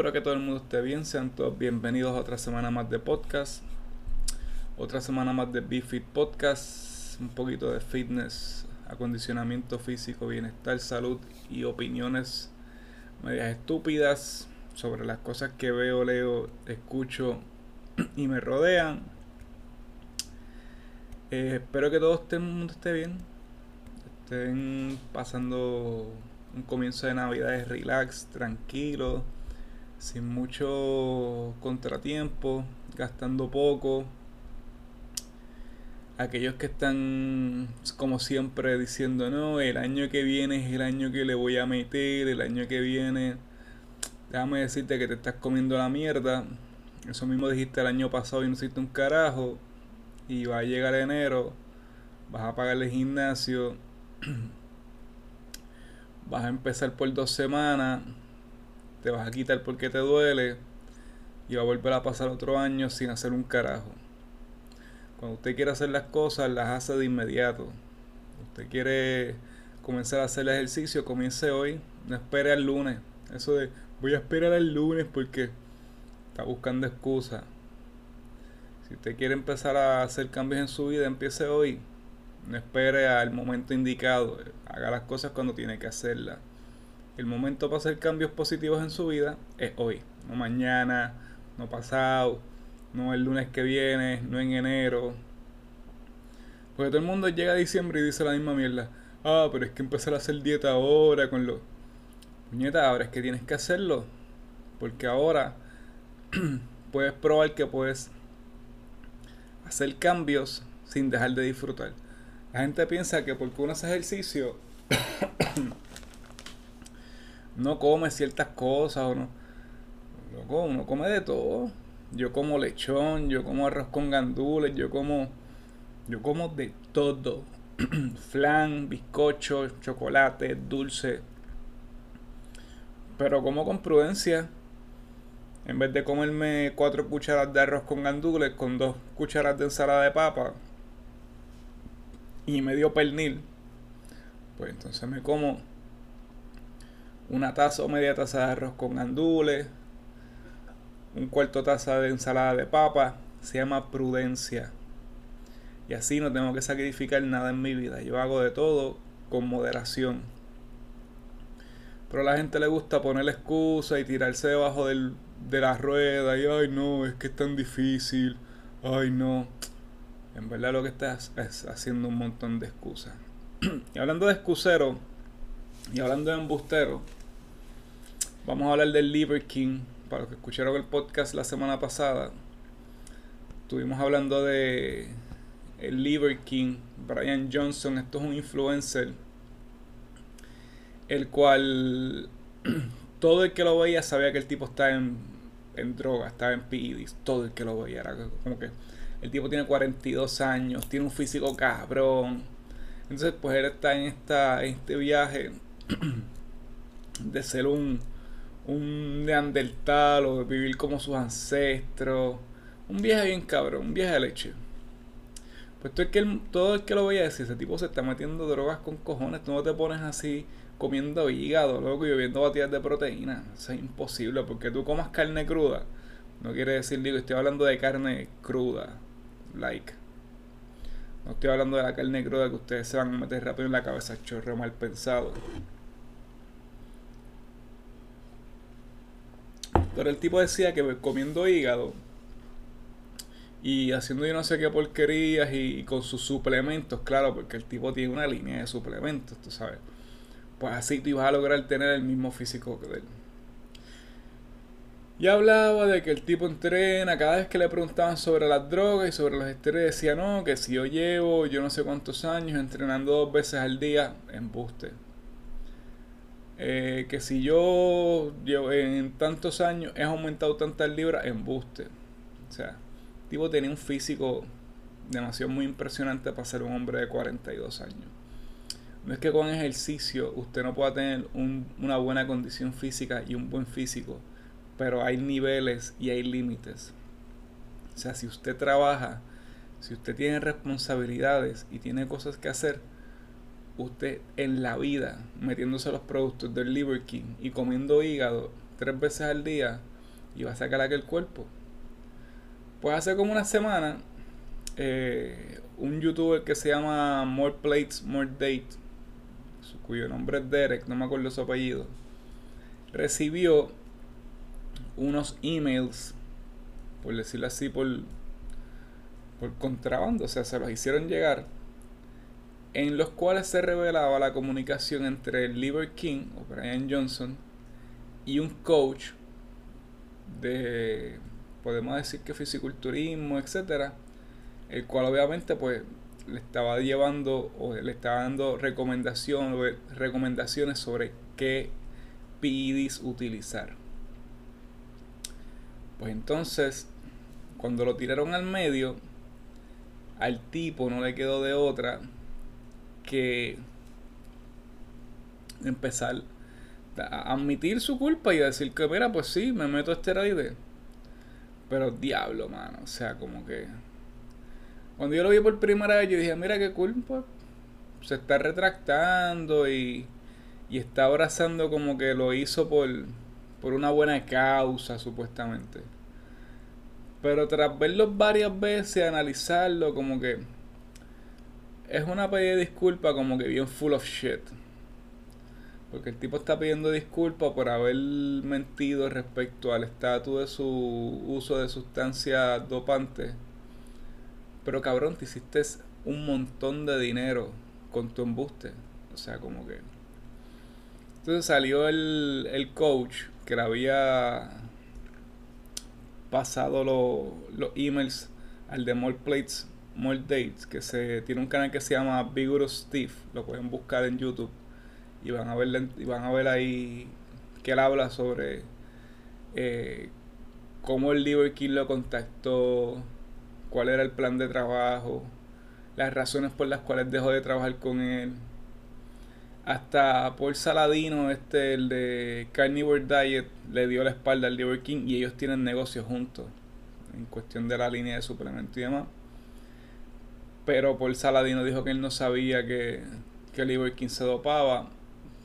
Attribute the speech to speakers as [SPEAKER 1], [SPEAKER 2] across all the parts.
[SPEAKER 1] espero que todo el mundo esté bien. Sean todos bienvenidos a otra semana más de podcast. Otra semana más de BeFit Podcast. Un poquito de fitness, acondicionamiento físico, bienestar, salud y opiniones medias estúpidas sobre las cosas que veo, leo, escucho y me rodean. Eh, espero que todo el mundo esté bien. Estén pasando un comienzo de navidades relax, tranquilo, sin mucho contratiempo, gastando poco. Aquellos que están como siempre diciendo, no, el año que viene es el año que le voy a meter, el año que viene, déjame decirte que te estás comiendo la mierda. Eso mismo dijiste el año pasado y no hiciste un carajo. Y va a llegar enero, vas a pagar el gimnasio. vas a empezar por dos semanas, te vas a quitar porque te duele y va a volver a pasar otro año sin hacer un carajo. Cuando usted quiere hacer las cosas, las hace de inmediato. Usted quiere comenzar a hacer el ejercicio, comience hoy, no espere al lunes. Eso de voy a esperar al lunes porque está buscando excusas. Si usted quiere empezar a hacer cambios en su vida, empiece hoy. No espere al momento indicado. Haga las cosas cuando tiene que hacerlas. El momento para hacer cambios positivos en su vida es hoy. No mañana, no pasado, no el lunes que viene, no en enero. Porque todo el mundo llega a diciembre y dice la misma mierda. Ah, pero es que empezar a hacer dieta ahora con los... Puñeta, ahora es que tienes que hacerlo. Porque ahora puedes probar que puedes hacer cambios sin dejar de disfrutar. La gente piensa que porque uno hace ejercicio no come ciertas cosas o no. Loco, uno come de todo. Yo como lechón, yo como arroz con gandules, yo como. Yo como de todo. Flan, bizcocho, chocolate, dulce. Pero como con prudencia. En vez de comerme cuatro cucharadas de arroz con gandules con dos cucharadas de ensalada de papa, y medio pernil, pues entonces me como una taza o media taza de arroz con gandules, un cuarto taza de ensalada de papa, se llama prudencia. Y así no tengo que sacrificar nada en mi vida. Yo hago de todo con moderación. Pero a la gente le gusta poner la excusa y tirarse debajo del, de la rueda y ay no, es que es tan difícil. Ay no. En verdad lo que estás es haciendo un montón de excusas. y hablando de excusero y hablando de embustero, vamos a hablar del Liver King. Para los que escucharon el podcast la semana pasada, estuvimos hablando de el Liver King, Brian Johnson. Esto es un influencer, el cual todo el que lo veía sabía que el tipo estaba en, en droga, estaba en PEDs. Todo el que lo veía era como que el tipo tiene 42 años, tiene un físico cabrón. Entonces, pues él está en, esta, este viaje de ser un, un neandertal o vivir como sus ancestros. Un viaje bien cabrón, un viaje de leche. Pues todo el que, todo el que lo veía decir, ese tipo se está metiendo drogas con cojones, tú no te pones así comiendo hígado, loco, y bebiendo batidas de proteína. Eso es imposible, porque tú comas carne cruda. No quiere decir, digo, estoy hablando de carne cruda like. No estoy hablando de la carne cruda que ustedes se van a meter rápido en la cabeza, chorro mal pensado. Pero el tipo decía que comiendo hígado y haciendo yo no sé qué porquerías y, con sus suplementos, claro, porque el tipo tiene una línea de suplementos, tú sabes. Pues así tú ibas a lograr tener el mismo físico que él. Y hablaba de que el tipo entrena, cada vez que le preguntaban sobre las drogas y sobre los estrés, decía, no, que si yo llevo yo no sé cuántos años entrenando dos veces al día, embuste. Eh, que si yo llevo en tantos años he aumentado tantas libras, embuste. O sea, tipo tenía un físico demasiado muy impresionante para ser un hombre de 42 años. No es que con ejercicio usted no pueda tener una buena condición física y un buen físico pero hay niveles y hay límites. O sea, si usted trabaja, si usted tiene responsabilidades y tiene cosas que hacer, usted en la vida, metiéndose los productos del Liver King y comiendo hígado tres veces al día, y va a sacar aquel cuerpo. Pues hace como una semana, eh, un youtuber que se llama More Plates, More Date, cuyo nombre es Derek, no me acuerdo su apellido, recibió unos emails, por decirlo así, por, por contrabando, o sea, se los hicieron llegar, en los cuales se revelaba la comunicación entre Liver King o Brian Johnson y un coach de, podemos decir que fisiculturismo, etcétera, el cual obviamente pues le estaba llevando o le estaba dando recomendaciones, recomendaciones sobre qué PIDs utilizar. Pues entonces, cuando lo tiraron al medio, al tipo no le quedó de otra que empezar a admitir su culpa y decir que, mira, pues sí, me meto esteroide. Pero diablo, mano. O sea, como que. Cuando yo lo vi por primera vez, yo dije, mira qué culpa. Se está retractando y, y está abrazando como que lo hizo por, por una buena causa, supuestamente. Pero tras verlo varias veces, analizarlo, como que es una pedida de disculpa como que bien full of shit. Porque el tipo está pidiendo disculpas por haber mentido respecto al estatus de su uso de sustancias dopantes. Pero cabrón, te hiciste un montón de dinero con tu embuste. O sea, como que... Entonces salió el, el coach que le había pasado los emails al de More Plates, More Dates, que se tiene un canal que se llama Vigorous Steve, lo pueden buscar en YouTube y van a ver, y van a ver ahí que él habla sobre eh, cómo el Liver King lo contactó, cuál era el plan de trabajo, las razones por las cuales dejó de trabajar con él. Hasta Paul Saladino, este, el de Carnivore Diet, le dio la espalda al Liver King y ellos tienen negocios juntos en cuestión de la línea de suplemento y demás. Pero Paul Saladino dijo que él no sabía que, que se dopaba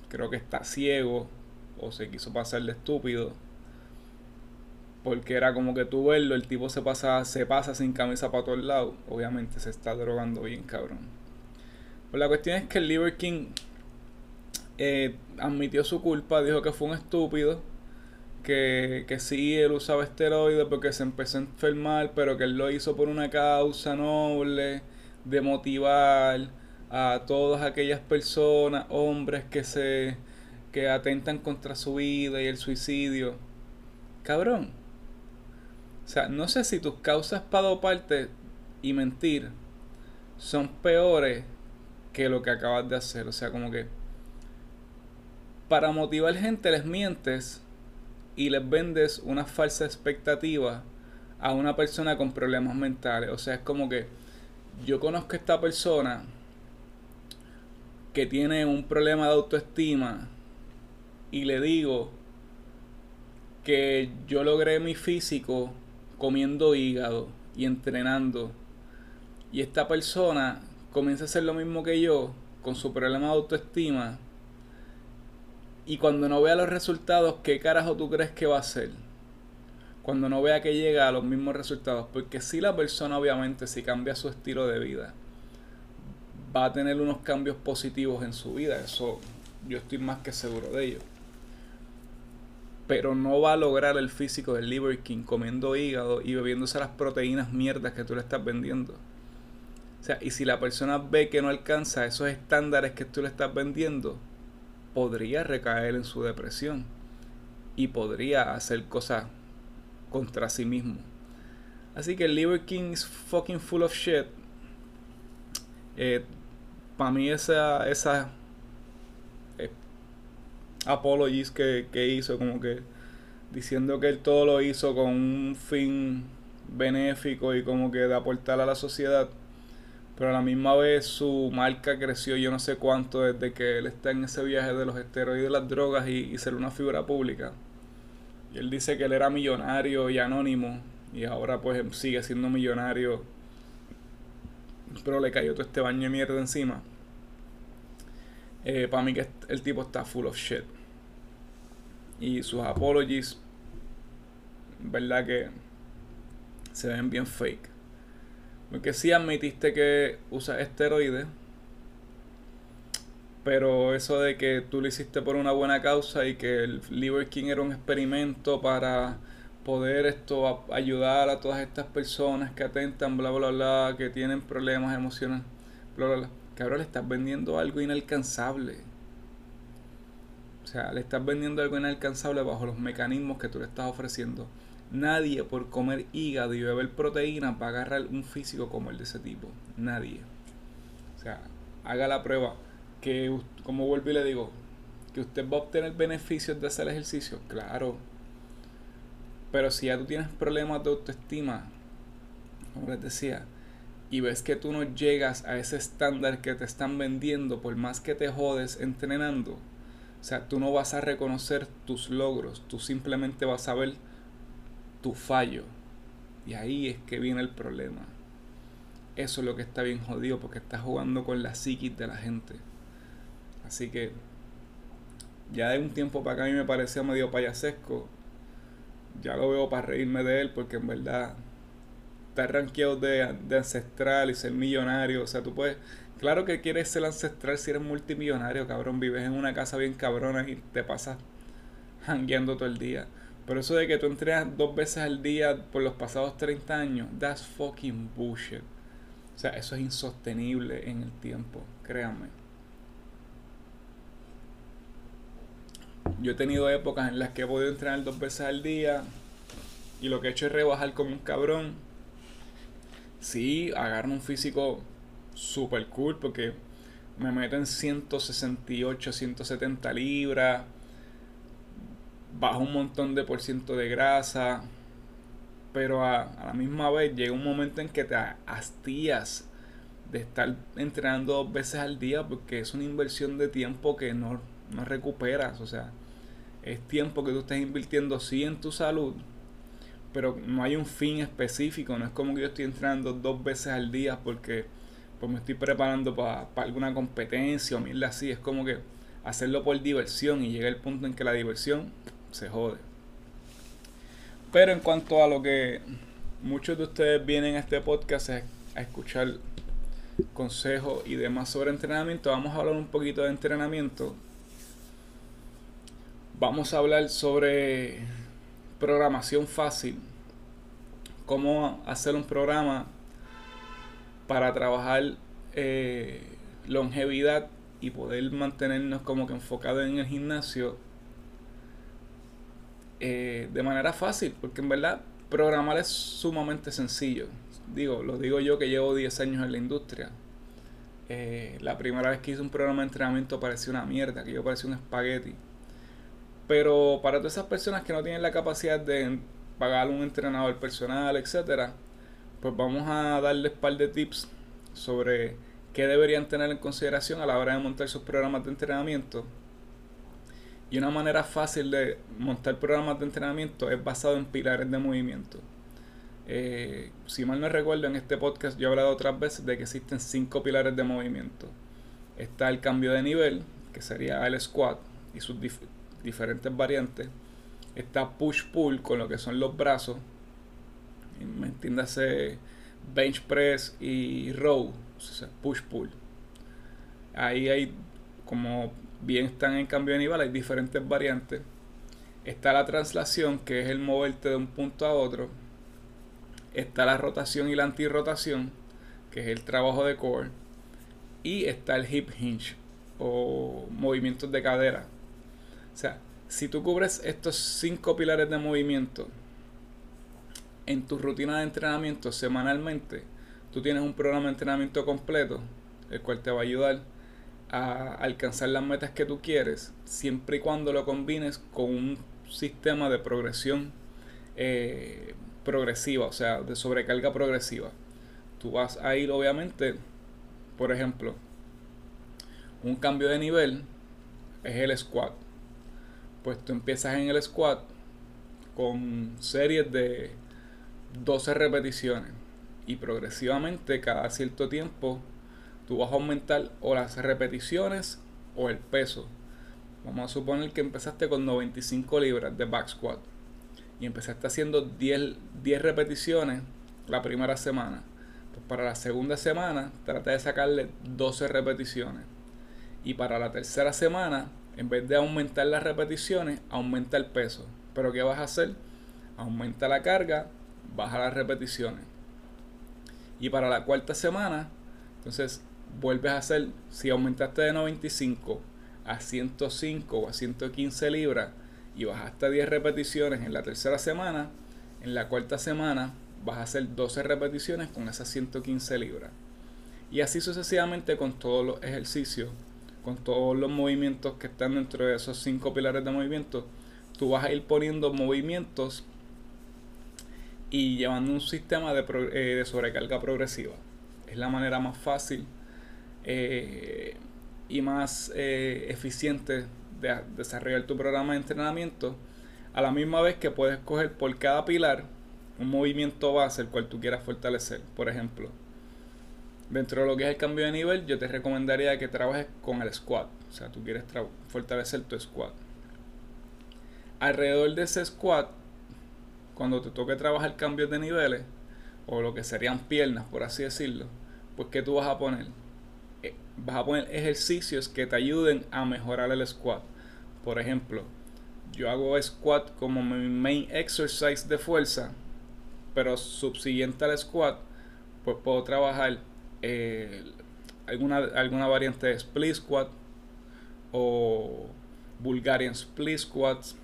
[SPEAKER 1] creo que está ciego o se quiso pasar de estúpido. Porque era como que tú verlo, el tipo se pasa, se pasa sin camisa para todos lados. Obviamente se está drogando bien, cabrón. Pues la cuestión es que el Liver King eh, admitió su culpa, dijo que fue un estúpido. Que, que sí, él usaba esteroides porque se empezó a enfermar, pero que él lo hizo por una causa noble, de motivar a todas aquellas personas, hombres que se que atentan contra su vida y el suicidio. Cabrón. O sea, no sé si tus causas para doparte y mentir son peores que lo que acabas de hacer. O sea, como que para motivar gente les mientes y les vendes una falsa expectativa a una persona con problemas mentales. O sea, es como que yo conozco a esta persona que tiene un problema de autoestima y le digo que yo logré mi físico comiendo hígado y entrenando y esta persona comienza a hacer lo mismo que yo con su problema de autoestima y cuando no vea los resultados, ¿qué carajo tú crees que va a hacer? Cuando no vea que llega a los mismos resultados, porque si la persona obviamente si cambia su estilo de vida, va a tener unos cambios positivos en su vida. Eso yo estoy más que seguro de ello. Pero no va a lograr el físico del Liver King comiendo hígado y bebiéndose las proteínas mierdas que tú le estás vendiendo. O sea, y si la persona ve que no alcanza esos estándares que tú le estás vendiendo, podría recaer en su depresión y podría hacer cosas contra sí mismo. Así que Liver King is fucking full of shit. Eh, para mí esa, esa eh, apologies que, que hizo, como que diciendo que él todo lo hizo con un fin benéfico y como que de aportar a la sociedad. Pero a la misma vez su marca creció yo no sé cuánto desde que él está en ese viaje de los esteroides y las drogas y ser una figura pública. Él dice que él era millonario y anónimo y ahora pues sigue siendo millonario pero le cayó todo este baño de mierda encima. Eh, para mí que el tipo está full of shit. Y sus apologies verdad que se ven bien fake. Porque sí admitiste que usas esteroides, pero eso de que tú lo hiciste por una buena causa y que el Liver King era un experimento para poder esto ayudar a todas estas personas que atentan, bla, bla, bla, que tienen problemas emocionales, bla, bla, bla. Que ahora le estás vendiendo algo inalcanzable. O sea, le estás vendiendo algo inalcanzable bajo los mecanismos que tú le estás ofreciendo. Nadie por comer hígado y beber proteína va a agarrar un físico como el de ese tipo. Nadie. O sea, haga la prueba. Que, como vuelvo y le digo, que usted va a obtener beneficios de hacer ejercicio. Claro, pero si ya tú tienes problemas de autoestima, como les decía, y ves que tú no llegas a ese estándar que te están vendiendo, por más que te jodes entrenando, o sea, tú no vas a reconocer tus logros, tú simplemente vas a ver tu fallo. Y ahí es que viene el problema. Eso es lo que está bien jodido porque estás jugando con la psiquis de la gente. Así que ya de un tiempo para acá a mí me parecía medio payasesco ya lo veo para reírme de él porque en verdad está rankeado de, de ancestral y ser millonario. O sea, tú puedes. Claro que quieres ser ancestral si eres multimillonario, cabrón. Vives en una casa bien cabrona y te pasas hangueando todo el día. Pero eso de que tú entrenas dos veces al día por los pasados 30 años, that's fucking bullshit. O sea, eso es insostenible en el tiempo, créanme. Yo he tenido épocas en las que he podido entrenar dos veces al día y lo que he hecho es rebajar como un cabrón. Sí, agarro un físico super cool porque me meto en 168, 170 libras, bajo un montón de por ciento de grasa, pero a, a, la misma vez llega un momento en que te hastías de estar entrenando dos veces al día porque es una inversión de tiempo que no no recuperas, o sea, es tiempo que tú estás invirtiendo sí en tu salud, pero no hay un fin específico, no es como que yo estoy entrenando dos veces al día porque pues me estoy preparando para alguna competencia o mierda así, es como que hacerlo por diversión y llega el punto en que la diversión se jode. Pero en cuanto a lo que muchos de ustedes vienen a este podcast a escuchar consejos y demás sobre entrenamiento, vamos a hablar un poquito de entrenamiento Vamos a hablar sobre programación fácil. Cómo hacer un programa para trabajar eh, longevidad y poder mantenernos como que enfocados en el gimnasio eh, de manera fácil. Porque en verdad programar es sumamente sencillo. Digo, lo digo yo que llevo 10 años en la industria. Eh, la primera vez que hice un programa de entrenamiento parecía una mierda, que yo parecía un espagueti pero para todas esas personas que no tienen la capacidad de pagar un entrenador personal, etcétera, pues vamos a darles un par de tips sobre qué deberían tener en consideración a la hora de montar sus programas de entrenamiento. Y una manera fácil de montar programas de entrenamiento es basado en pilares de movimiento. Eh, si mal no recuerdo, en este podcast yo he hablado otras veces de que existen cinco pilares de movimiento. Está el cambio de nivel, que sería el squat y sus diferentes variantes. Está push-pull con lo que son los brazos. Me entiéndase bench press y row. push-pull. Ahí hay, como bien están en cambio de nivel, hay diferentes variantes. Está la translación, que es el moverte de un punto a otro. Está la rotación y la antirrotación, que es el trabajo de core. Y está el hip hinge o movimientos de cadera, o sea, si tú cubres estos cinco pilares de movimiento en tu rutina de entrenamiento semanalmente, tú tienes un programa de entrenamiento completo, el cual te va a ayudar a alcanzar las metas que tú quieres, siempre y cuando lo combines con un sistema de progresión eh, progresiva, o sea, de sobrecarga progresiva. Tú vas a ir, obviamente, por ejemplo, un cambio de nivel es el squat pues tú empiezas en el squat con series de 12 repeticiones y progresivamente cada cierto tiempo tú vas a aumentar o las repeticiones o el peso. Vamos a suponer que empezaste con 95 libras de back squat y empezaste haciendo 10, 10 repeticiones la primera semana. Pues para la segunda semana trata de sacarle 12 repeticiones. Y para la tercera semana, en vez de aumentar las repeticiones, aumenta el peso. Pero ¿qué vas a hacer? Aumenta la carga, baja las repeticiones. Y para la cuarta semana, entonces vuelves a hacer, si aumentaste de 95 a 105 o a 115 libras y bajaste 10 repeticiones en la tercera semana, en la cuarta semana vas a hacer 12 repeticiones con esas 115 libras. Y así sucesivamente con todos los ejercicios, con todos los movimientos que están dentro de esos 5 pilares de movimiento, tú vas a ir poniendo movimientos y llevando un sistema de, eh, de sobrecarga progresiva. Es la manera más fácil eh, y más eh, eficiente de desarrollar tu programa de entrenamiento. A la misma vez que puedes coger por cada pilar un movimiento base el cual tú quieras fortalecer. Por ejemplo, dentro de lo que es el cambio de nivel, yo te recomendaría que trabajes con el squat. O sea, tú quieres fortalecer tu squat. Alrededor de ese squat, cuando te toque trabajar cambios de niveles, o lo que serían piernas, por así decirlo, pues ¿qué tú vas a poner? Eh, vas a poner ejercicios que te ayuden a mejorar el squat. Por ejemplo, yo hago squat como mi main exercise de fuerza, pero subsiguiente al squat, pues puedo trabajar eh, alguna, alguna variante de split squat o Bulgarian split squats.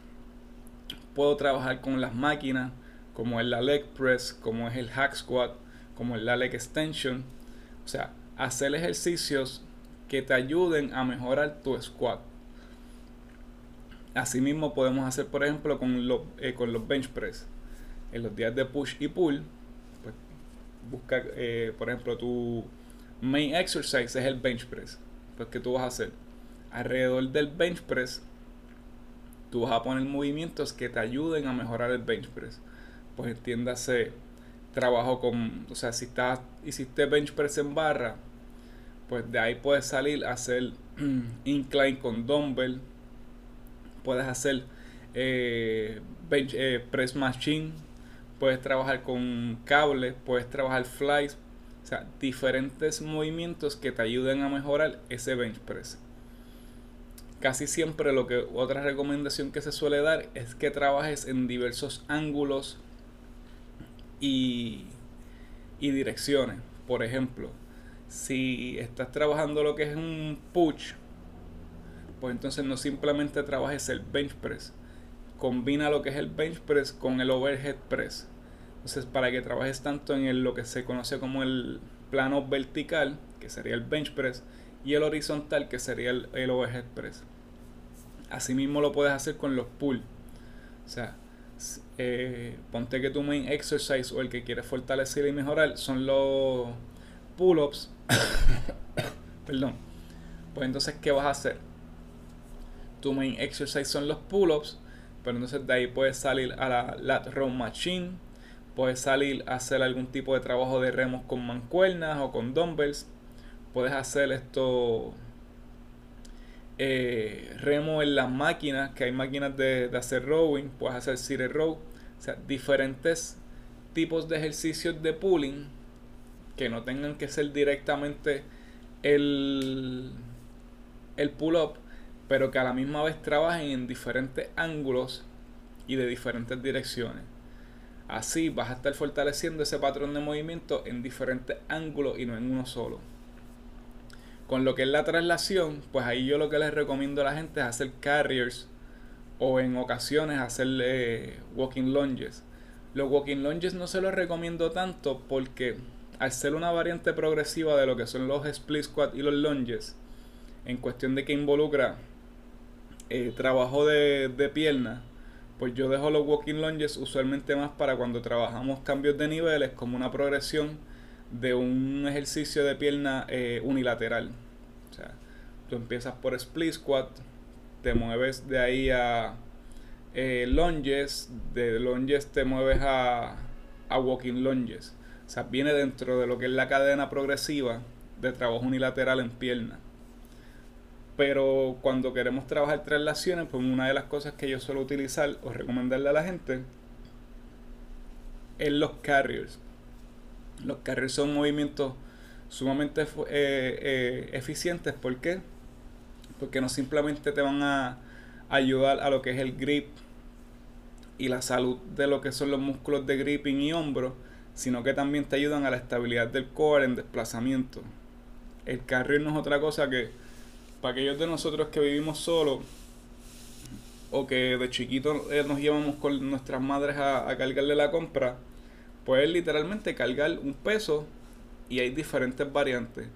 [SPEAKER 1] Puedo trabajar con las máquinas, como es la leg press, como es el hack squat, como es la leg extension. O sea, hacer ejercicios que te ayuden a mejorar tu squat. Asimismo podemos hacer, por ejemplo, con, los, eh, con los bench press en los días de push y pull, busca, eh, por ejemplo, tu main exercise es el bench press. Pues, ¿qué tú vas a hacer? Alrededor del bench press, tú vas a poner movimientos que te ayuden a mejorar el bench press. Pues entiéndase, trabajo con, o sea, si estás, hiciste bench press en barra, pues de ahí puedes salir a hacer incline con dumbbell, puedes hacer eh, bench, eh, press machine puedes trabajar con cables, puedes trabajar flies, o sea, diferentes movimientos que te ayuden a mejorar ese bench press. Casi siempre lo que otra recomendación que se suele dar es que trabajes en diversos ángulos y, y direcciones. Por ejemplo, si estás trabajando lo que es un push, pues entonces no simplemente trabajes el bench press, combina lo que es el bench press con el overhead press. Entonces, para que trabajes tanto en lo que se conoce como el plano vertical, que sería el bench press, y el horizontal, que sería el, el overhead press. Asimismo lo puedes hacer con los pull. O sea, eh, ponte que tu main exercise o el que quieres fortalecer y mejorar son los pull-ups. Perdón. Pues entonces, ¿qué vas a hacer? Tu main exercise son los pull-ups pero entonces de ahí puedes salir a la lat row machine, puedes salir a hacer algún tipo de trabajo de remos con mancuernas o con dumbbells, puedes hacer esto eh, remo en las máquinas, que hay máquinas de, hacer rowing, puedes hacer seated row, o sea, diferentes tipos de ejercicios de pulling que no tengan que ser directamente el, el pull-up, pero que a la misma vez trabajen en diferentes ángulos y de diferentes direcciones. Así vas a estar fortaleciendo ese patrón de movimiento en diferentes ángulos y no en uno solo. Con lo que es la traslación, pues ahí yo lo que les recomiendo a la gente es hacer carriers o en ocasiones hacer eh, walking lunges. Los walking lunges no se los recomiendo tanto porque al ser una variante progresiva de lo que son los split squat y los lunges, en cuestión de que involucra eh, trabajo de, de pierna, pues yo dejo los walking lunges usualmente más para cuando trabajamos cambios de niveles como una progresión de un ejercicio de pierna eh, unilateral. O sea, tú empiezas por split squat, te mueves de ahí a eh, lunges, de lunges te mueves a, a walking lunges. O sea, viene dentro de lo que es la cadena progresiva de trabajo unilateral en pierna. Pero cuando queremos trabajar traslaciones, pues una de las cosas que yo suelo utilizar o recomendarle a la gente es los carriers. Los carriers son movimientos sumamente eh, eh, eficientes. ¿Por qué? Porque no simplemente te van a ayudar a lo que es el grip y la salud de lo que son los músculos de gripping y hombro, sino que también te ayudan a la estabilidad del core en desplazamiento. El carrier no es otra cosa que para aquellos de nosotros que vivimos solos o que de chiquito eh, nos llevamos con nuestras madres a, a cargarle la compra, puedes literalmente cargar un peso y hay diferentes variantes.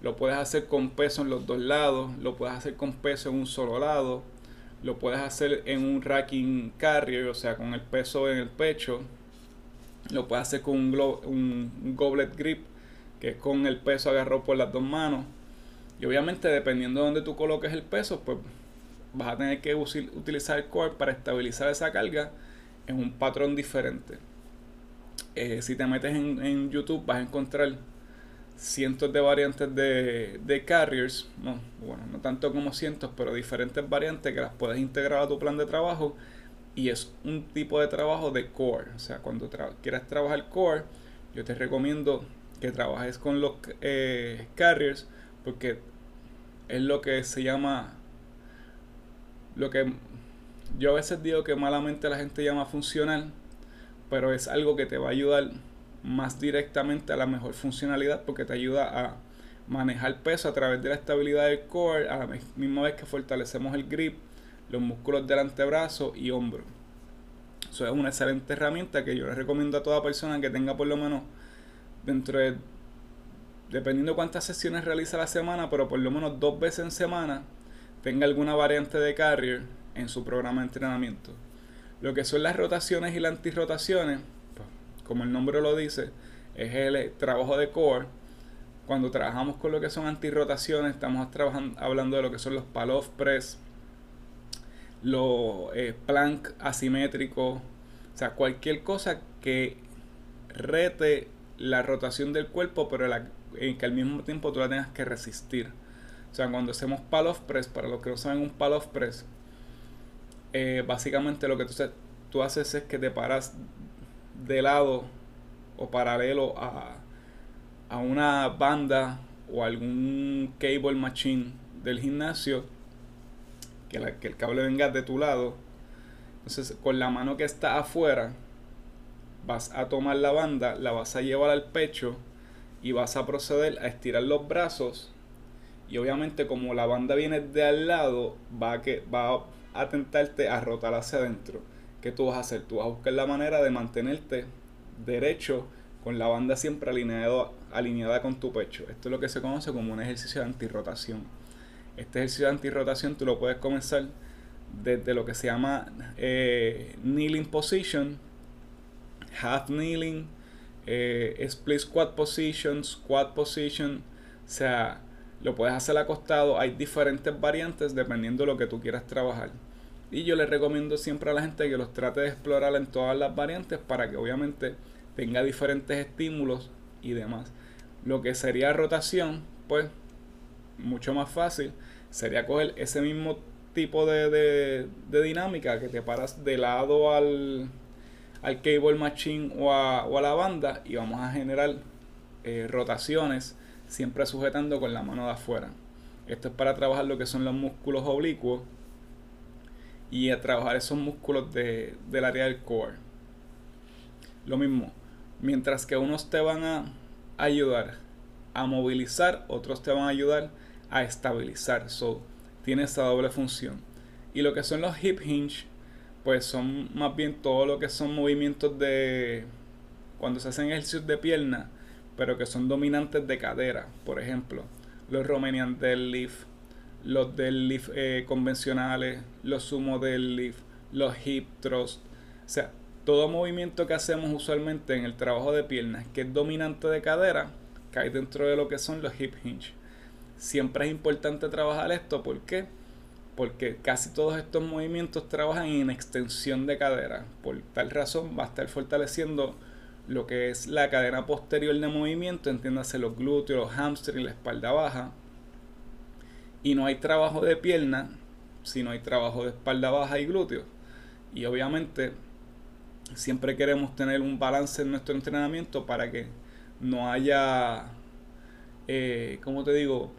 [SPEAKER 1] Lo puedes hacer con peso en los dos lados, lo puedes hacer con peso en un solo lado, lo puedes hacer en un racking carrier, o sea, con el peso en el pecho. Lo puedes hacer con un, un, goblet grip, que es con el peso agarrado por las dos manos. Y obviamente dependiendo de donde tú coloques el peso, pues vas a tener que utilizar el core para estabilizar esa carga en un patrón diferente. Eh, si te metes en, en YouTube vas a encontrar cientos de variantes de, de carriers, no, bueno, no tanto como cientos, pero diferentes variantes que las puedes integrar a tu plan de trabajo y es un tipo de trabajo de core, o sea, cuando quieras trabajar core, yo te recomiendo que trabajes con los eh, carriers porque es lo que se llama lo que yo a veces digo que malamente la gente llama funcional, pero es algo que te va a ayudar más directamente a la mejor funcionalidad porque te ayuda a manejar peso a través de la estabilidad del core, a la misma vez que fortalecemos el grip, los músculos del antebrazo y hombro. Eso es una excelente herramienta que yo le recomiendo a toda persona que tenga por lo menos dentro de, dependiendo cuántas sesiones realiza la semana, pero por lo menos dos veces en semana, tenga alguna variante de carrier en su programa de entrenamiento. Lo que son las rotaciones y las antirrotaciones, como el nombre lo dice, es el trabajo de core. Cuando trabajamos con lo que son antirrotaciones, estamos trabajando, hablando de lo que son los pull-off press, los eh, plank asimétricos, o sea, cualquier cosa que rete la rotación del cuerpo, pero en que al mismo tiempo tú la tengas que resistir. O sea, cuando hacemos pull-off press, para los que no saben un pull-off press, eh, básicamente lo que tú, haces es que te paras de lado o paralelo a, a una banda o algún cable machine del gimnasio, que, que el cable venga de tu lado. Entonces, con la mano que está afuera, vas a tomar la banda, la vas a llevar al pecho y vas a proceder a estirar los brazos. Y obviamente, como la banda viene de al lado, va a, que, va a tentarte a rotar hacia adentro. ¿qué tú vas a hacer? Tú vas a buscar la manera de mantenerte derecho con la banda siempre alineado, alineada con tu pecho. Esto es lo que se conoce como un ejercicio de antirrotación. Este ejercicio de antirrotación tú lo puedes comenzar desde lo que se llama eh, kneeling position, half kneeling, eh, split squat position, squat position, o sea, lo puedes hacer acostado, hay diferentes variantes dependiendo de lo que tú quieras trabajar. Y yo les recomiendo siempre a la gente que los trate de explorar en todas las variantes para que obviamente tenga diferentes estímulos y demás. Lo que sería rotación, pues mucho más fácil sería coger ese mismo tipo de, dinámica que te paras de lado al, al cable machine o a, o a la banda y vamos a generar eh, rotaciones siempre sujetando con la mano de afuera. Esto es para trabajar lo que son los músculos oblicuos y a trabajar esos músculos de, del área del core. Lo mismo, mientras que unos te van a ayudar a movilizar, otros te van a ayudar a estabilizar. So, tiene esa doble función. Y lo que son los hip hinge, pues son más bien todo lo que son movimientos de cuando se hacen ejercicios de pierna, pero que son dominantes de cadera. Por ejemplo, los Romanian deadlift, los deadlift eh, convencionales, los sumo deadlift, los hip thrust. O sea, todo movimiento que hacemos usualmente en el trabajo de piernas que es dominante de cadera, cae dentro de lo que son los hip hinge. Siempre es importante trabajar esto, ¿por qué? Porque casi todos estos movimientos trabajan en extensión de cadera. Por tal razón va a estar fortaleciendo lo que es la cadena posterior de movimiento, entiéndase los glúteos, los hamstrings, la espalda baja y no hay trabajo de pierna, sino hay trabajo de espalda baja y glúteos. Y obviamente siempre queremos tener un balance en nuestro entrenamiento para que no haya, eh, ¿cómo te digo?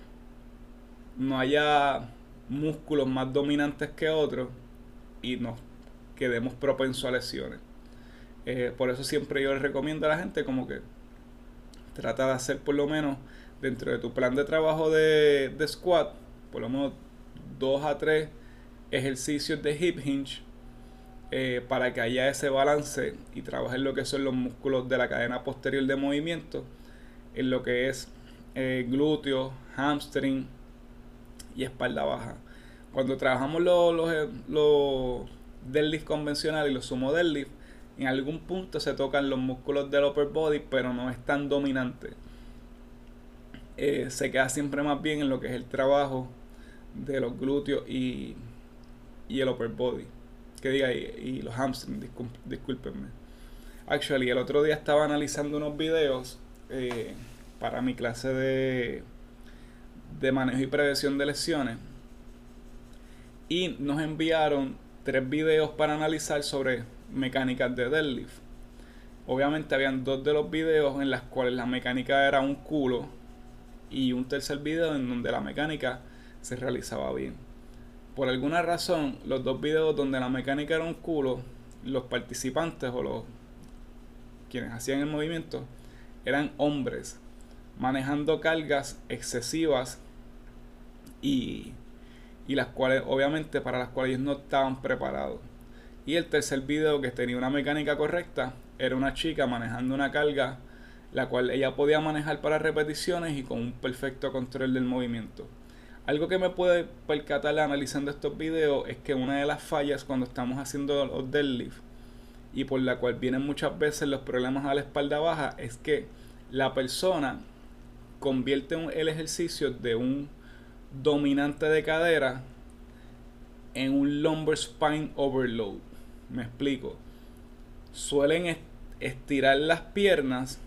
[SPEAKER 1] No haya músculos más dominantes que otros y nos quedemos propensos a lesiones. Eh, por eso siempre yo les recomiendo a la gente como que trata de hacer por lo menos dentro de tu plan de trabajo de, de squat, por lo menos dos a tres ejercicios de hip hinge eh, para que haya ese balance y trabajen lo que son los músculos de la cadena posterior de movimiento, en lo que es eh, glúteo, hamstring y espalda baja. Cuando trabajamos los, los, eh, los deadlift convencionales y los sumo deadlift, en algún punto se tocan los músculos del upper body, pero no es tan dominante. se queda siempre más bien en lo que es el trabajo de los glúteos y, y el upper body que diga, y, los hamstrings, discúlpenme. Actually, el otro día estaba analizando unos videos eh, para mi clase de, de manejo y prevención de lesiones. Y nos enviaron tres videos para analizar sobre mecánicas de deadlift. Obviamente habían dos de los videos en las cuales la mecánica era un culo y un tercer video en donde la mecánica se realizaba bien por alguna razón, los dos videos donde la mecánica era un culo, los participantes o los quienes hacían el movimiento eran hombres manejando cargas excesivas y, y las cuales obviamente para las cuales ellos no estaban preparados. Y el tercer video que tenía una mecánica correcta era una chica manejando una carga la cual ella podía manejar para repeticiones y con un perfecto control del movimiento. Algo que me puede percatar analizando estos videos es que una de las fallas cuando estamos haciendo los deadlift y por la cual vienen muchas veces los problemas a la espalda baja es que la persona convierte el ejercicio de un dominante de cadera en un lumbar spine overload. Me explico. Suelen estirar las piernas,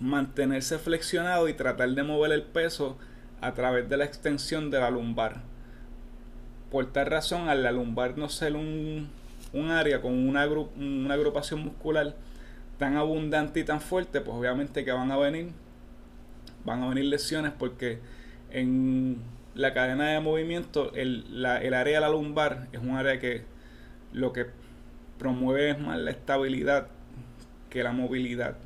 [SPEAKER 1] mantenerse flexionado y tratar de mover el peso a través de la extensión de la lumbar. Por tal razón, al la lumbar no ser un, un área con una, una agrupación muscular tan abundante y tan fuerte, pues obviamente que van a venir, van a venir lesiones porque en la cadena de movimiento el, la, el área de la lumbar es un área que lo que promueve es más la estabilidad que la movilidad.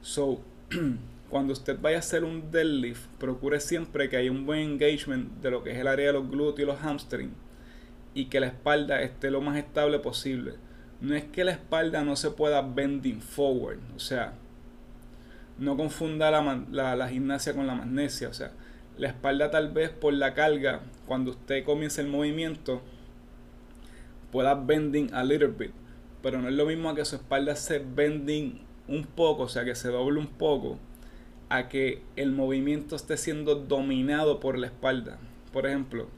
[SPEAKER 1] So, cuando usted vaya a hacer un deadlift, procure siempre que haya un buen engagement de lo que es el área de los glúteos y los hamstrings y que la espalda esté lo más estable posible. No es que la espalda no se pueda bending forward, o sea, no confunda la, la, gimnasia con la magnesia, o sea, la espalda tal vez por la carga, cuando usted comienza el movimiento, pueda bending a little bit, pero no es lo mismo que su espalda se bending un poco, o sea, que se doble un poco a que el movimiento esté siendo dominado por la espalda. Por ejemplo,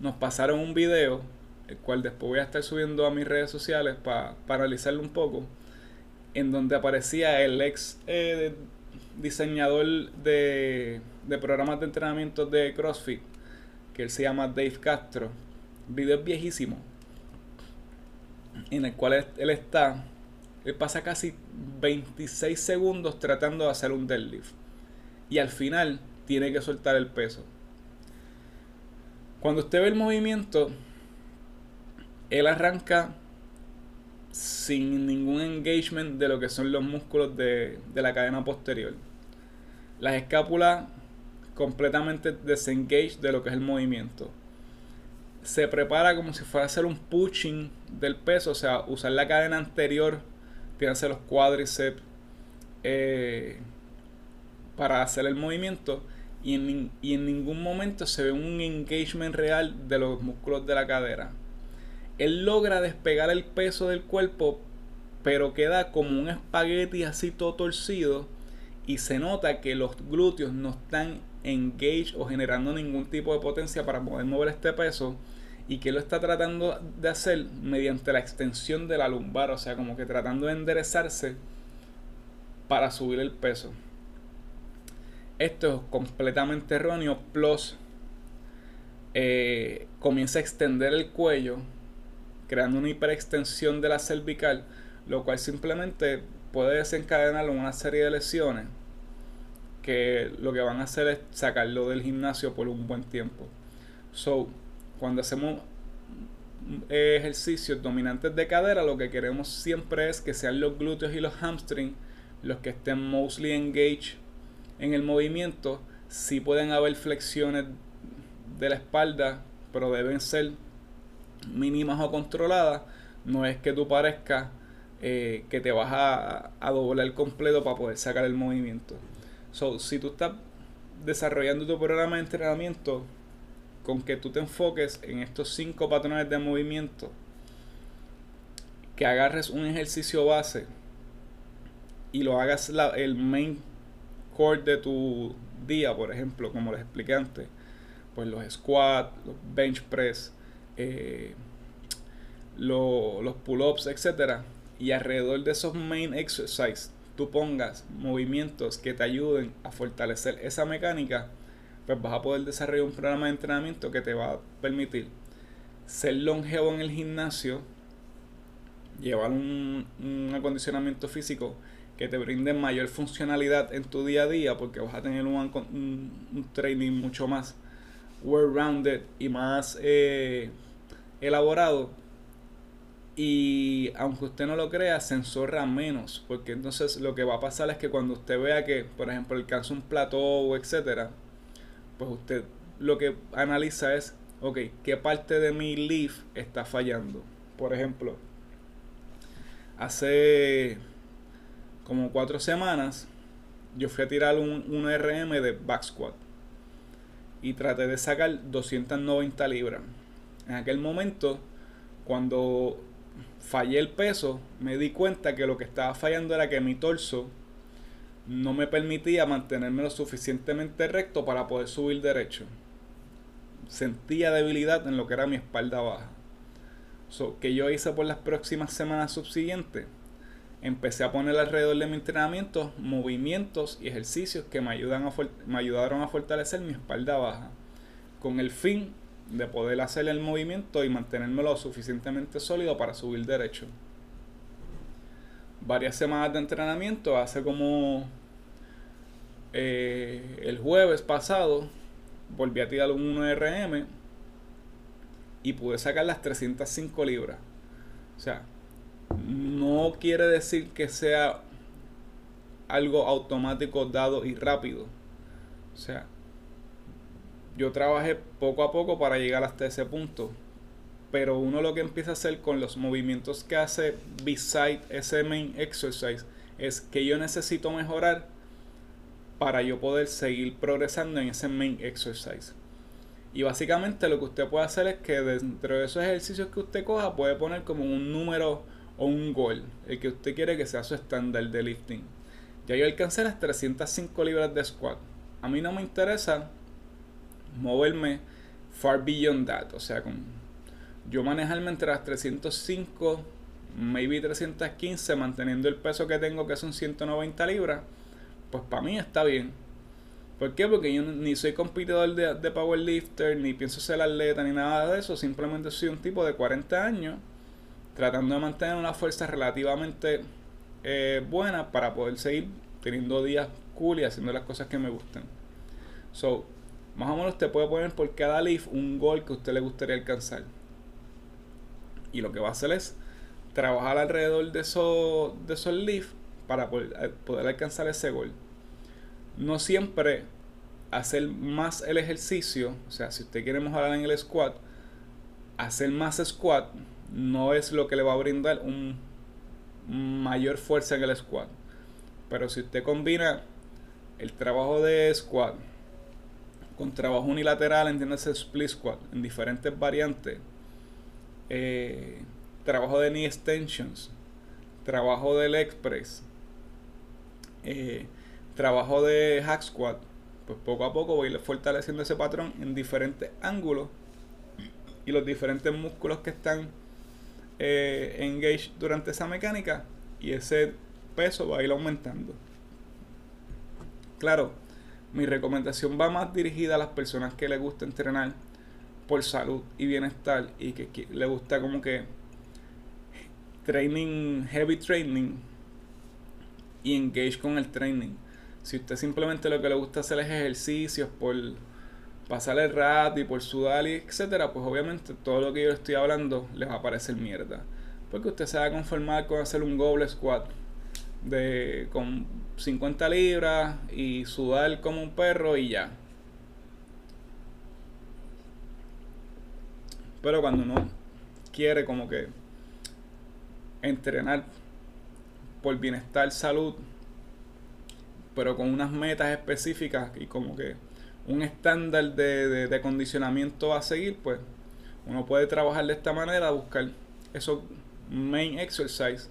[SPEAKER 1] nos pasaron un video, el cual después voy a estar subiendo a mis redes sociales para analizarlo un poco, en donde aparecía el ex eh, diseñador de, de programas de entrenamiento de CrossFit, que él se llama Dave Castro. Video viejísimo, en el cual él está él pasa casi 26 segundos tratando de hacer un deadlift. Y al final tiene que soltar el peso. Cuando usted ve el movimiento, él arranca sin ningún engagement de lo que son los músculos de, de la cadena posterior. Las escápulas completamente desengaged de lo que es el movimiento. Se prepara como si fuera a hacer un pushing del peso, o sea, usar la cadena anterior fíjense los cuádriceps eh, para hacer el movimiento y en, y en ningún momento se ve un engagement real de los músculos de la cadera. Él logra despegar el peso del cuerpo, pero queda como un espagueti así todo torcido y se nota que los glúteos no están engaged o generando ningún tipo de potencia para poder mover este peso y que lo está tratando de hacer mediante la extensión de la lumbar, o sea, como que tratando de enderezarse para subir el peso. Esto es completamente erróneo, plus eh, comienza a extender el cuello creando una hiperextensión de la cervical, lo cual simplemente puede desencadenar una serie de lesiones que lo que van a hacer es sacarlo del gimnasio por un buen tiempo. So, cuando hacemos ejercicios dominantes de cadera, lo que queremos siempre es que sean los glúteos y los hamstrings los que estén mostly engaged en el movimiento. Si pueden haber flexiones de la espalda, pero deben ser mínimas o controladas. No es que tú parezcas eh, que te vas a, a doblar completo para poder sacar el movimiento. So, si tú estás desarrollando tu programa de entrenamiento con que tú te enfoques en estos cinco patrones de movimiento, que agarres un ejercicio base y lo hagas el main core de tu día, por ejemplo, como les expliqué antes, pues los squats, los bench press, eh, los pull-ups, etcétera, y alrededor de esos main exercises tú pongas movimientos que te ayuden a fortalecer esa mecánica, pues vas a poder desarrollar un programa de entrenamiento que te va a permitir ser longevo en el gimnasio, llevar un, acondicionamiento físico que te brinde mayor funcionalidad en tu día a día, porque vas a tener un, training mucho más well-rounded y más eh, elaborado y aunque usted no lo crea, se enzorra menos. Porque entonces lo que va a pasar es que cuando usted vea que, por ejemplo, alcanza un plató, etcétera, pues usted lo que analiza es, ok, ¿qué parte de mi leaf está fallando? Por ejemplo, hace como cuatro semanas yo fui a tirar un, un RM de back squat y traté de sacar 290 libras. En aquel momento, cuando fallé el peso, me di cuenta que lo que estaba fallando era que mi torso no me permitía mantenerme lo suficientemente recto para poder subir derecho. Sentía debilidad en lo que era mi espalda baja. So, que yo hice por las próximas semanas subsiguientes, empecé a poner alrededor de mi entrenamiento movimientos y ejercicios que me, ayudan a me ayudaron a fortalecer mi espalda baja, con el fin de poder hacer el movimiento y mantenerme lo suficientemente sólido para subir derecho. Varias semanas de entrenamiento, hace como eh, el jueves pasado, volví a tirar un 1RM y pude sacar las 305 libras. O sea, no quiere decir que sea algo automático dado y rápido. O sea, yo trabajé poco a poco para llegar hasta ese punto. Pero uno lo que empieza a hacer con los movimientos que hace beside ese main exercise es que yo necesito mejorar para yo poder seguir progresando en ese main exercise. Y básicamente lo que usted puede hacer es que dentro de esos ejercicios que usted coja puede poner como un número o un gol, el que usted quiere que sea su estándar de lifting. Ya yo alcancé las 305 libras de squat. A mí no me interesa moverme far beyond that. O sea, con yo manejarme entre las 305, maybe 315, manteniendo el peso que tengo, que son 190 libras, pues para mí está bien. ¿Por qué? Porque yo ni soy competidor de, de powerlifter, ni pienso ser atleta, ni nada de eso. Simplemente soy un tipo de 40 años tratando de mantener una fuerza relativamente eh, buena para poder seguir teniendo días cool y haciendo las cosas que me gusten. So, más o menos usted puede poner por cada leaf un gol que a usted le gustaría alcanzar. Y lo que va a hacer es trabajar alrededor de esos, de esos leaf para poder, eh, poder alcanzar ese gol. No siempre hacer más el ejercicio, o sea, si usted quiere mejorar en el squat, hacer más squat no es lo que le va a brindar un mayor fuerza en el squat. Pero si usted combina el trabajo de squat con trabajo unilateral, entiéndase split squat, en diferentes variantes. Eh, trabajo de knee extensions, trabajo del leg press, eh, trabajo de hack squat. Pues poco a poco voy fortaleciendo ese patrón en diferentes ángulos y los diferentes músculos que están eh, engaged durante esa mecánica y ese peso va a ir aumentando. Claro, mi recomendación va más dirigida a las personas que les gusta entrenar por salud y bienestar y que, le gusta como que training, heavy training y engage con el training. Si usted simplemente lo que le gusta hacer es ejercicios por pasar el rato y por sudar y etcétera, pues obviamente todo lo que yo estoy hablando le va a parecer mierda. Porque usted se va a conformar con hacer un goblet squat de con 50 libras y sudar como un perro y ya. Pero cuando uno quiere como que entrenar por bienestar, salud, pero con unas metas específicas y como que un estándar de, de, condicionamiento a seguir, pues uno puede trabajar de esta manera, buscar esos main exercise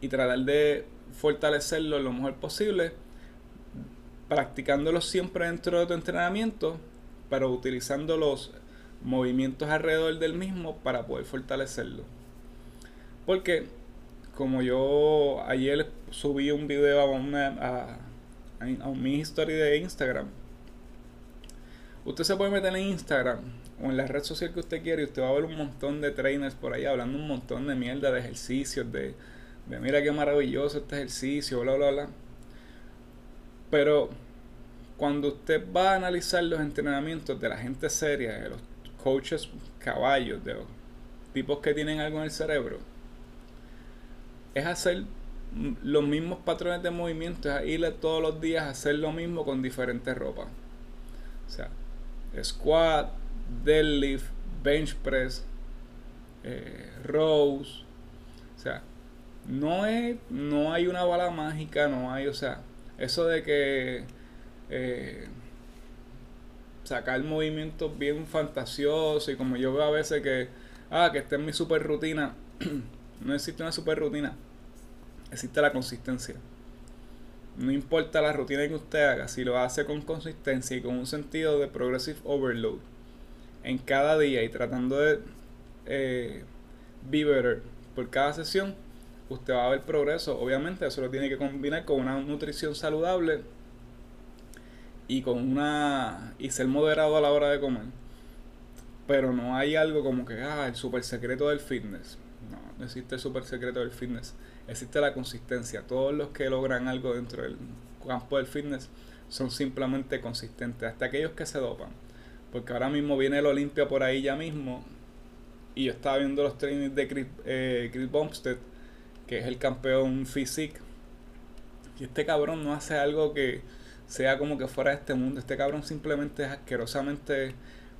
[SPEAKER 1] y tratar de fortalecerlo lo mejor posible, practicándolo siempre dentro de tu entrenamiento, pero utilizando los movimientos alrededor del mismo para poder fortalecerlo. Porque, como yo ayer subí un video a, una, a, mi historia de Instagram, usted se puede meter en Instagram o en la red social que usted quiere y usted va a ver un montón de trainers por ahí hablando un montón de mierda, de ejercicios, de, de mira qué maravilloso este ejercicio, bla, bla, bla. Pero cuando usted va a analizar los entrenamientos de la gente seria, de los coaches caballos, de los tipos que tienen algo en el cerebro, es hacer los mismos patrones de movimiento, es irle todos los días a hacer lo mismo con diferentes ropas. O sea, squat, deadlift, bench press, eh, rows. O sea, no, es, no hay una bala mágica, no hay, o sea, eso de que eh, sacar movimientos bien fantasiosos y como yo veo a veces que, ah, que esta es mi super rutina, no existe una super rutina, existe la consistencia. No importa la rutina que usted haga, si lo hace con consistencia y con un sentido de progressive overload en cada día y tratando de eh, be better por cada sesión, usted va a ver progreso. Obviamente eso lo tiene que combinar con una nutrición saludable y con una y ser moderado a la hora de comer. Pero no hay algo como que, ah, el super secreto del fitness. No, no existe el super secreto del fitness. Existe la consistencia. Todos los que logran algo dentro del campo del fitness son simplemente consistentes. Hasta aquellos que se dopan. Porque ahora mismo viene el Olimpia por ahí ya mismo. Y yo estaba viendo los trainings de Chris, eh, Chris Bumstead, que es el campeón physique. Y este cabrón no hace algo que sea como que fuera de este mundo. Este cabrón simplemente es asquerosamente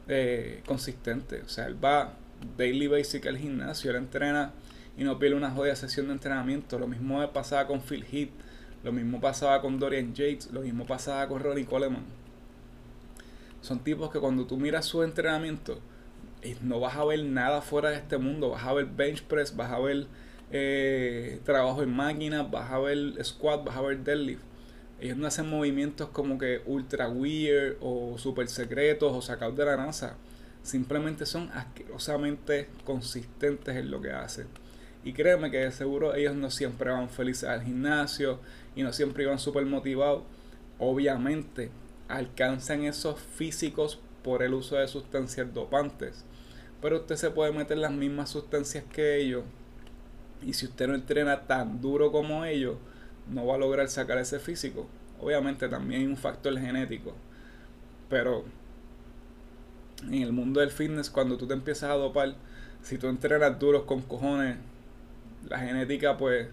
[SPEAKER 1] eh, consistente. O sea, él va daily basic al gimnasio, él entrena y no pierde una jodida sesión de entrenamiento. Lo mismo pasaba con Phil Heath, lo mismo pasaba con Dorian Yates, lo mismo pasaba con Ronnie Coleman. Son tipos que cuando tú miras su entrenamiento, eh, no vas a ver nada fuera de este mundo. Vas a ver bench press, vas a ver eh, trabajo en máquinas, vas a ver squat, vas a ver deadlift ellos no hacen movimientos como que ultra weird o super secretos o sacados de la NASA. Simplemente son asquerosamente consistentes en lo que hacen. Y créeme que de seguro ellos no siempre van felices al gimnasio y no siempre van súper motivados. Obviamente alcanzan esos físicos por el uso de sustancias dopantes. Pero usted se puede meter las mismas sustancias que ellos. Y si usted no entrena tan duro como ellos, no va a lograr sacar ese físico. Obviamente también hay un factor genético. Pero en el mundo del fitness, cuando tú te empiezas a dopar, si tú entrenas duros con cojones, la genética pues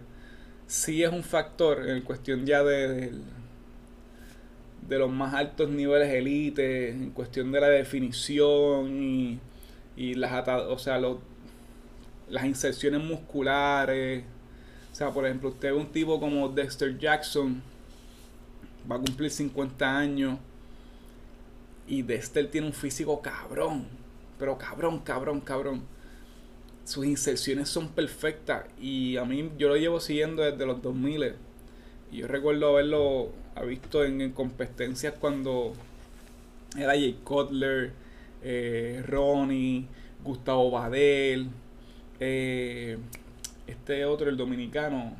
[SPEAKER 1] sí es un factor en cuestión ya de, de, los más altos niveles elite, en cuestión de la definición y, y las, o sea, las inserciones musculares o sea, por ejemplo, usted ve un tipo como Dexter Jackson, va a cumplir 50 años, y Dexter tiene un físico cabrón, pero cabrón, cabrón, cabrón. Sus inserciones son perfectas y a mí yo lo llevo siguiendo desde los 2000. Y yo recuerdo haberlo visto en, competencias cuando era Jay Cutler, eh, Ronnie, Gustavo Badel, eh, este otro, el dominicano,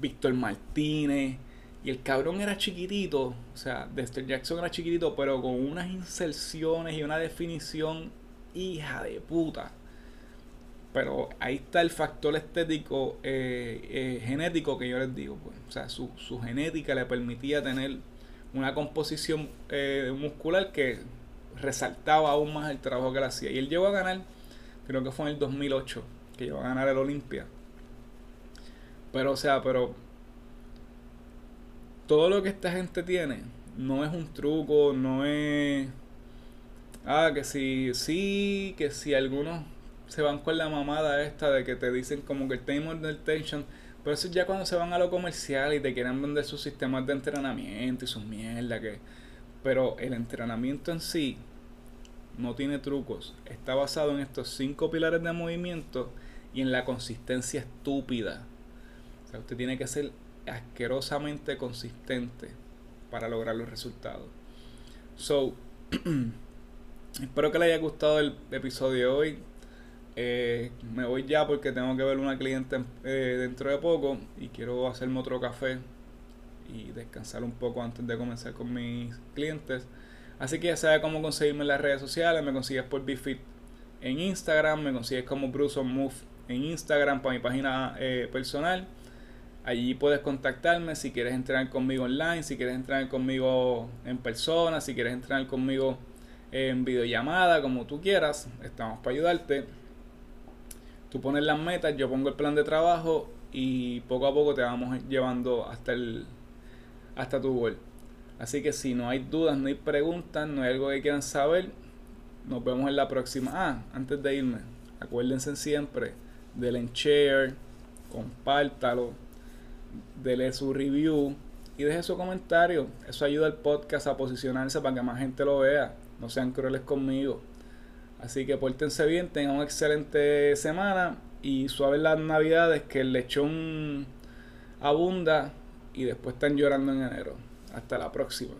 [SPEAKER 1] Víctor Martínez. Y el cabrón era chiquitito, o sea, Dexter Jackson era chiquitito, pero con unas inserciones y una definición hija de puta. Pero ahí está el factor estético, eh, eh, genético que yo les digo. Pues. O sea, su, su, genética le permitía tener una composición eh, muscular que resaltaba aún más el trabajo que él hacía. Y él llegó a ganar, creo que fue en el 2008, que llegó a ganar el Olimpia. Pero, o sea, pero todo lo que esta gente tiene no es un truco, no es... Ah, que si, sí, que si algunos se van con la mamada esta de que te dicen como que el time del tension, pero eso ya cuando se van a lo comercial y te quieren vender sus sistemas de entrenamiento y sus mierda que... Pero el entrenamiento en sí no tiene trucos. Está basado en estos cinco pilares de movimiento y en la consistencia estúpida. O sea, usted tiene que ser asquerosamente consistente para lograr los resultados. So, espero que les haya gustado el episodio de hoy. Eh, me voy ya porque tengo que ver una cliente eh, dentro de poco y quiero hacerme otro café y descansar un poco antes de comenzar con mis clientes. Así que ya sabes cómo conseguirme en las redes sociales. Me consigues por BeFit en Instagram. Me consigues como Bruce on Move en Instagram para mi página eh, personal. Allí puedes contactarme si quieres entrenar conmigo online, si quieres entrenar conmigo en persona, si quieres entrenar conmigo en videollamada, como tú quieras. Estamos para ayudarte. Tú pones las metas, yo pongo el plan de trabajo y poco a poco te vamos llevando hasta el hasta tu gol. Así que si no hay dudas, no hay preguntas, no hay algo que quieran saber, nos vemos en la próxima. Ah, antes de irme, acuérdense siempre, del en share, compártalo, dele su review y deje su comentario. Eso ayuda al podcast a posicionarse para que más gente lo vea. No sean crueles conmigo. Así que pórtense bien, tengan una excelente semana y suaves las navidades que el lechón abunda y después están llorando en enero. Hasta la próxima.